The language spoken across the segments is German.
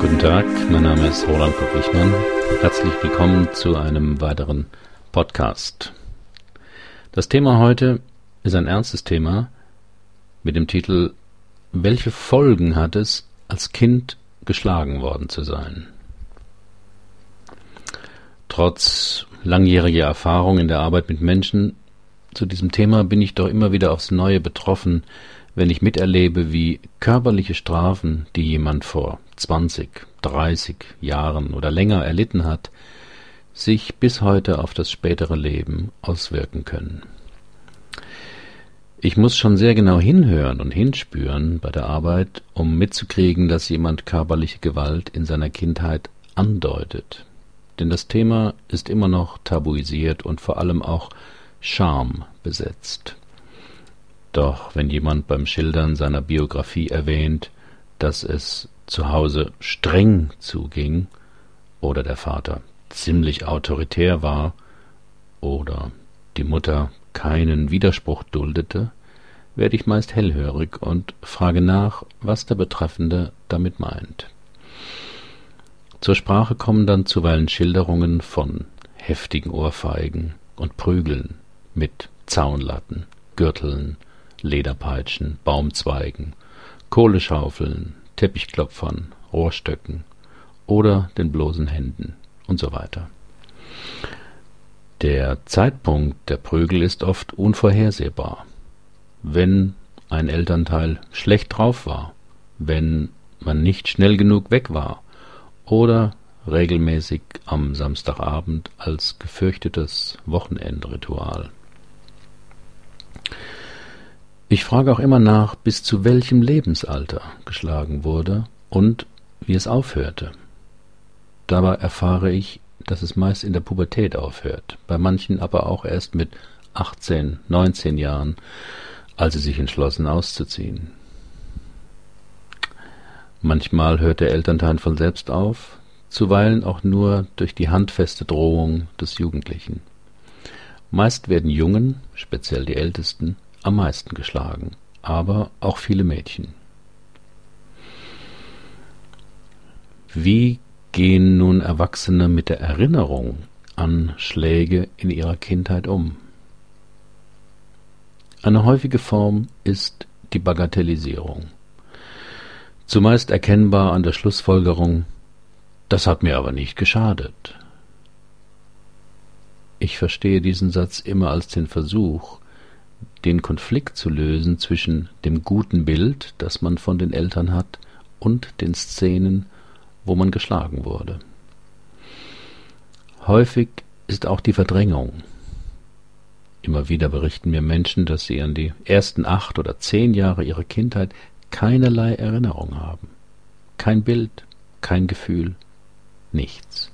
Guten Tag, mein Name ist Roland Kopp-Wichmann. Herzlich willkommen zu einem weiteren Podcast. Das Thema heute ist ein ernstes Thema mit dem Titel Welche Folgen hat es, als Kind geschlagen worden zu sein? Trotz langjähriger Erfahrung in der Arbeit mit Menschen zu diesem Thema bin ich doch immer wieder aufs Neue betroffen, wenn ich miterlebe, wie körperliche Strafen, die jemand vor 20, 30 Jahren oder länger erlitten hat, sich bis heute auf das spätere Leben auswirken können. Ich muss schon sehr genau hinhören und hinspüren bei der Arbeit, um mitzukriegen, dass jemand körperliche Gewalt in seiner Kindheit andeutet. Denn das Thema ist immer noch tabuisiert und vor allem auch Scham besetzt. Doch wenn jemand beim Schildern seiner Biografie erwähnt, dass es zu Hause streng zuging oder der Vater ziemlich autoritär war oder die Mutter keinen Widerspruch duldete, werde ich meist hellhörig und frage nach, was der Betreffende damit meint. Zur Sprache kommen dann zuweilen Schilderungen von heftigen Ohrfeigen und Prügeln mit Zaunlatten, Gürteln, Lederpeitschen, Baumzweigen, Kohleschaufeln, Teppichklopfern, Rohrstöcken oder den bloßen Händen weiter. Der Zeitpunkt der Prügel ist oft unvorhersehbar. Wenn ein Elternteil schlecht drauf war, wenn man nicht schnell genug weg war oder regelmäßig am Samstagabend als gefürchtetes Wochenendritual. Ich frage auch immer nach, bis zu welchem Lebensalter geschlagen wurde und wie es aufhörte. Dabei erfahre ich, dass es meist in der Pubertät aufhört, bei manchen aber auch erst mit 18, 19 Jahren, als sie sich entschlossen auszuziehen. Manchmal hört der Elternteil von selbst auf, zuweilen auch nur durch die handfeste Drohung des Jugendlichen. Meist werden Jungen, speziell die Ältesten, am meisten geschlagen, aber auch viele Mädchen. Wie gehen nun Erwachsene mit der Erinnerung an Schläge in ihrer Kindheit um? Eine häufige Form ist die Bagatellisierung. Zumeist erkennbar an der Schlussfolgerung, das hat mir aber nicht geschadet. Ich verstehe diesen Satz immer als den Versuch, den Konflikt zu lösen zwischen dem guten Bild, das man von den Eltern hat, und den Szenen, wo man geschlagen wurde. Häufig ist auch die Verdrängung. Immer wieder berichten mir Menschen, dass sie an die ersten acht oder zehn Jahre ihrer Kindheit keinerlei Erinnerung haben. Kein Bild, kein Gefühl, nichts.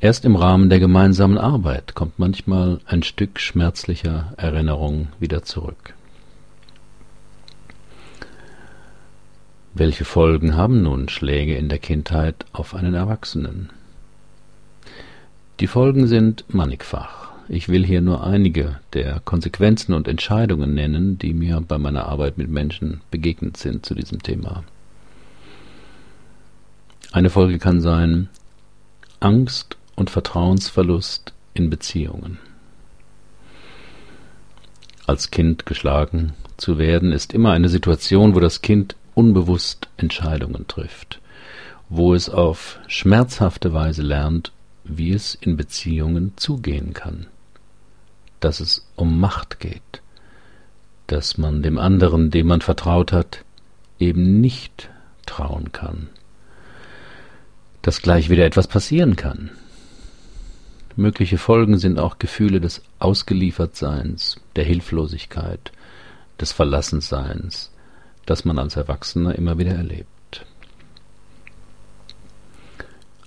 Erst im Rahmen der gemeinsamen Arbeit kommt manchmal ein Stück schmerzlicher Erinnerung wieder zurück. Welche Folgen haben nun Schläge in der Kindheit auf einen Erwachsenen? Die Folgen sind mannigfach. Ich will hier nur einige der Konsequenzen und Entscheidungen nennen, die mir bei meiner Arbeit mit Menschen begegnet sind zu diesem Thema. Eine Folge kann sein Angst und Vertrauensverlust in Beziehungen. Als Kind geschlagen zu werden, ist immer eine Situation, wo das Kind unbewusst Entscheidungen trifft, wo es auf schmerzhafte Weise lernt, wie es in Beziehungen zugehen kann, dass es um Macht geht, dass man dem anderen, dem man vertraut hat, eben nicht trauen kann, dass gleich wieder etwas passieren kann, Mögliche Folgen sind auch Gefühle des Ausgeliefertseins, der Hilflosigkeit, des Verlassenseins, das man als Erwachsener immer wieder erlebt.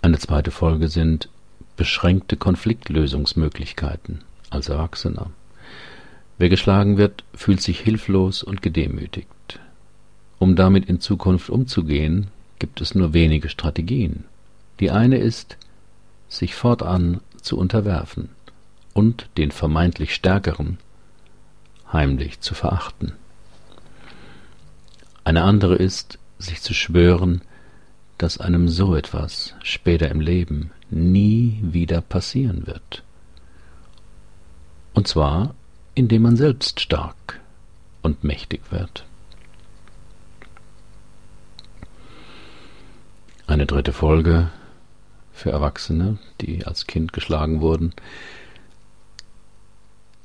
Eine zweite Folge sind beschränkte Konfliktlösungsmöglichkeiten als Erwachsener. Wer geschlagen wird, fühlt sich hilflos und gedemütigt. Um damit in Zukunft umzugehen, gibt es nur wenige Strategien. Die eine ist, sich fortan zu unterwerfen und den vermeintlich Stärkeren heimlich zu verachten. Eine andere ist, sich zu schwören, dass einem so etwas später im Leben nie wieder passieren wird. Und zwar, indem man selbst stark und mächtig wird. Eine dritte Folge für Erwachsene, die als Kind geschlagen wurden,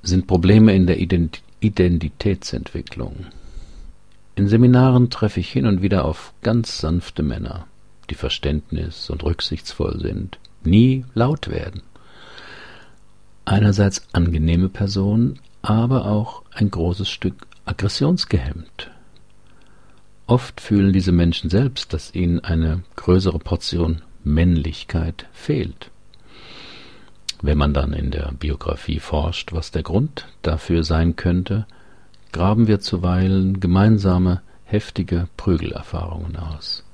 sind Probleme in der Identitätsentwicklung. In Seminaren treffe ich hin und wieder auf ganz sanfte Männer, die verständnis- und rücksichtsvoll sind, nie laut werden. Einerseits angenehme Personen, aber auch ein großes Stück aggressionsgehemmt. Oft fühlen diese Menschen selbst, dass ihnen eine größere Portion Männlichkeit fehlt. Wenn man dann in der Biografie forscht, was der Grund dafür sein könnte, graben wir zuweilen gemeinsame heftige Prügelerfahrungen aus.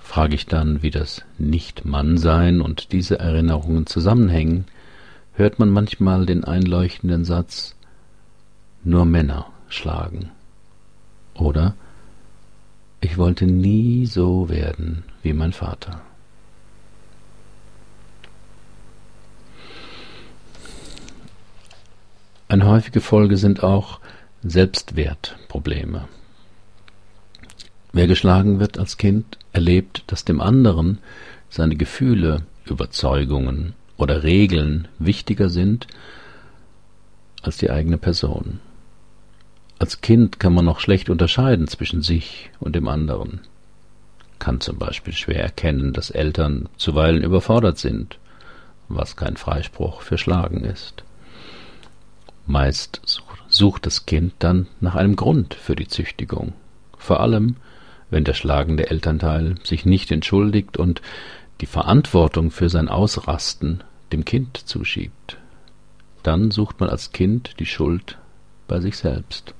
Frage ich dann, wie das Nicht-Mann-Sein und diese Erinnerungen zusammenhängen, hört man manchmal den einleuchtenden Satz Nur Männer schlagen. Oder Ich wollte nie so werden wie mein Vater. Eine häufige Folge sind auch Selbstwertprobleme. Wer geschlagen wird als Kind, erlebt, dass dem anderen seine Gefühle, Überzeugungen oder Regeln wichtiger sind als die eigene Person. Als Kind kann man noch schlecht unterscheiden zwischen sich und dem anderen, kann zum Beispiel schwer erkennen, dass Eltern zuweilen überfordert sind, was kein Freispruch für Schlagen ist. Meist sucht das Kind dann nach einem Grund für die Züchtigung, vor allem wenn der schlagende Elternteil sich nicht entschuldigt und die Verantwortung für sein Ausrasten dem Kind zuschiebt. Dann sucht man als Kind die Schuld bei sich selbst,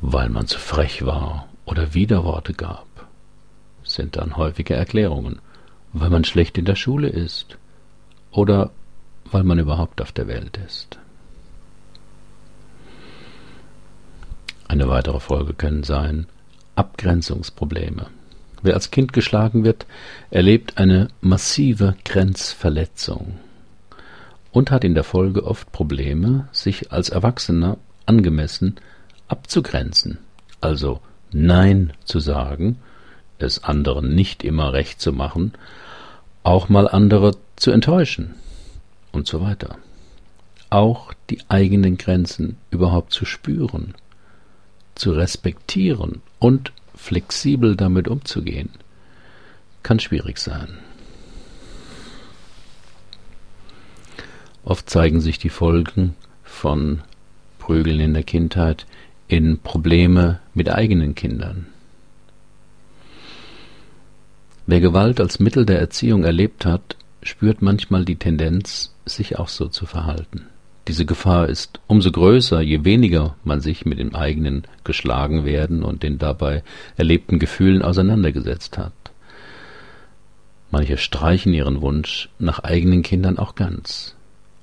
weil man zu frech war oder Widerworte gab, sind dann häufige Erklärungen, weil man schlecht in der Schule ist oder weil man überhaupt auf der Welt ist. Eine weitere Folge können sein, Abgrenzungsprobleme. Wer als Kind geschlagen wird, erlebt eine massive Grenzverletzung und hat in der Folge oft Probleme, sich als Erwachsener angemessen abzugrenzen, also Nein zu sagen, es anderen nicht immer recht zu machen, auch mal andere zu enttäuschen und so weiter. Auch die eigenen Grenzen überhaupt zu spüren zu respektieren und flexibel damit umzugehen, kann schwierig sein. Oft zeigen sich die Folgen von Prügeln in der Kindheit in Probleme mit eigenen Kindern. Wer Gewalt als Mittel der Erziehung erlebt hat, spürt manchmal die Tendenz, sich auch so zu verhalten. Diese Gefahr ist umso größer, je weniger man sich mit dem eigenen geschlagen werden und den dabei erlebten Gefühlen auseinandergesetzt hat. Manche streichen ihren Wunsch nach eigenen Kindern auch ganz,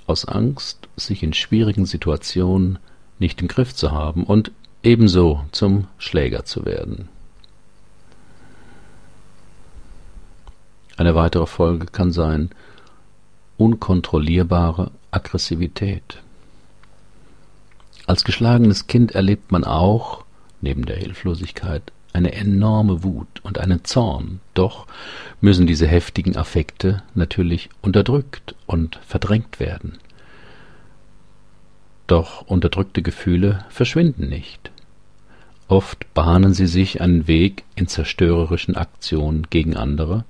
aus Angst, sich in schwierigen Situationen nicht im Griff zu haben und ebenso zum Schläger zu werden. Eine weitere Folge kann sein unkontrollierbare Aggressivität. Als geschlagenes Kind erlebt man auch, neben der Hilflosigkeit, eine enorme Wut und einen Zorn, doch müssen diese heftigen Affekte natürlich unterdrückt und verdrängt werden. Doch unterdrückte Gefühle verschwinden nicht. Oft bahnen sie sich einen Weg in zerstörerischen Aktionen gegen andere,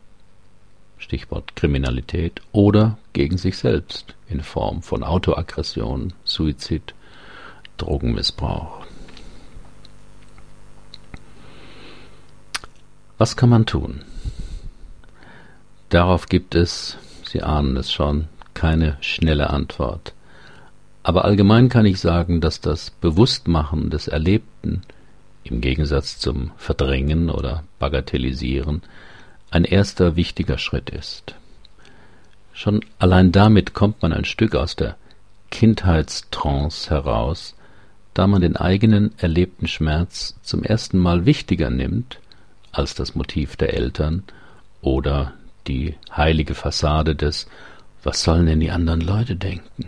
Stichwort Kriminalität, oder gegen sich selbst in Form von Autoaggression, Suizid, Drogenmissbrauch. Was kann man tun? Darauf gibt es, Sie ahnen es schon, keine schnelle Antwort. Aber allgemein kann ich sagen, dass das Bewusstmachen des Erlebten im Gegensatz zum Verdrängen oder Bagatellisieren ein erster wichtiger Schritt ist. Schon allein damit kommt man ein Stück aus der Kindheitstrance heraus, da man den eigenen erlebten Schmerz zum ersten Mal wichtiger nimmt als das Motiv der Eltern oder die heilige Fassade des Was sollen denn die anderen Leute denken?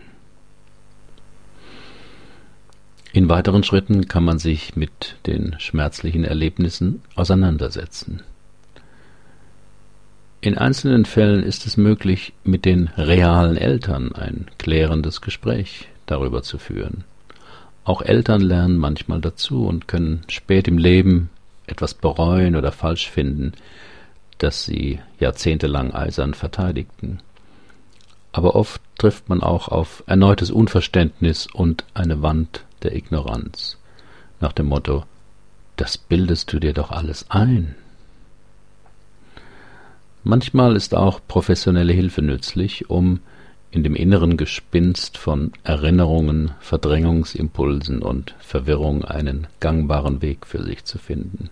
In weiteren Schritten kann man sich mit den schmerzlichen Erlebnissen auseinandersetzen. In einzelnen Fällen ist es möglich, mit den realen Eltern ein klärendes Gespräch darüber zu führen. Auch Eltern lernen manchmal dazu und können spät im Leben etwas bereuen oder falsch finden, das sie jahrzehntelang eisern verteidigten. Aber oft trifft man auch auf erneutes Unverständnis und eine Wand der Ignoranz, nach dem Motto Das bildest du dir doch alles ein. Manchmal ist auch professionelle Hilfe nützlich, um in dem inneren Gespinst von Erinnerungen, Verdrängungsimpulsen und Verwirrung einen gangbaren Weg für sich zu finden.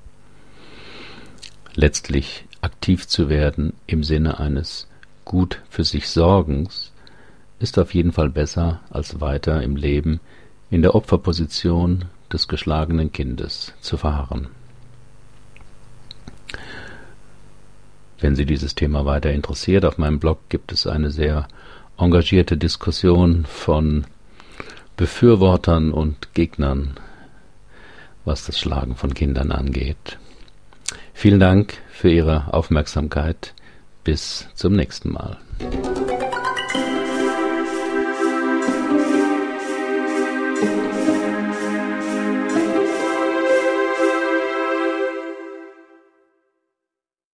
Letztlich aktiv zu werden im Sinne eines gut für sich Sorgens ist auf jeden Fall besser, als weiter im Leben in der Opferposition des geschlagenen Kindes zu verharren. Wenn Sie dieses Thema weiter interessiert, auf meinem Blog gibt es eine sehr engagierte Diskussion von Befürwortern und Gegnern, was das Schlagen von Kindern angeht. Vielen Dank für Ihre Aufmerksamkeit. Bis zum nächsten Mal.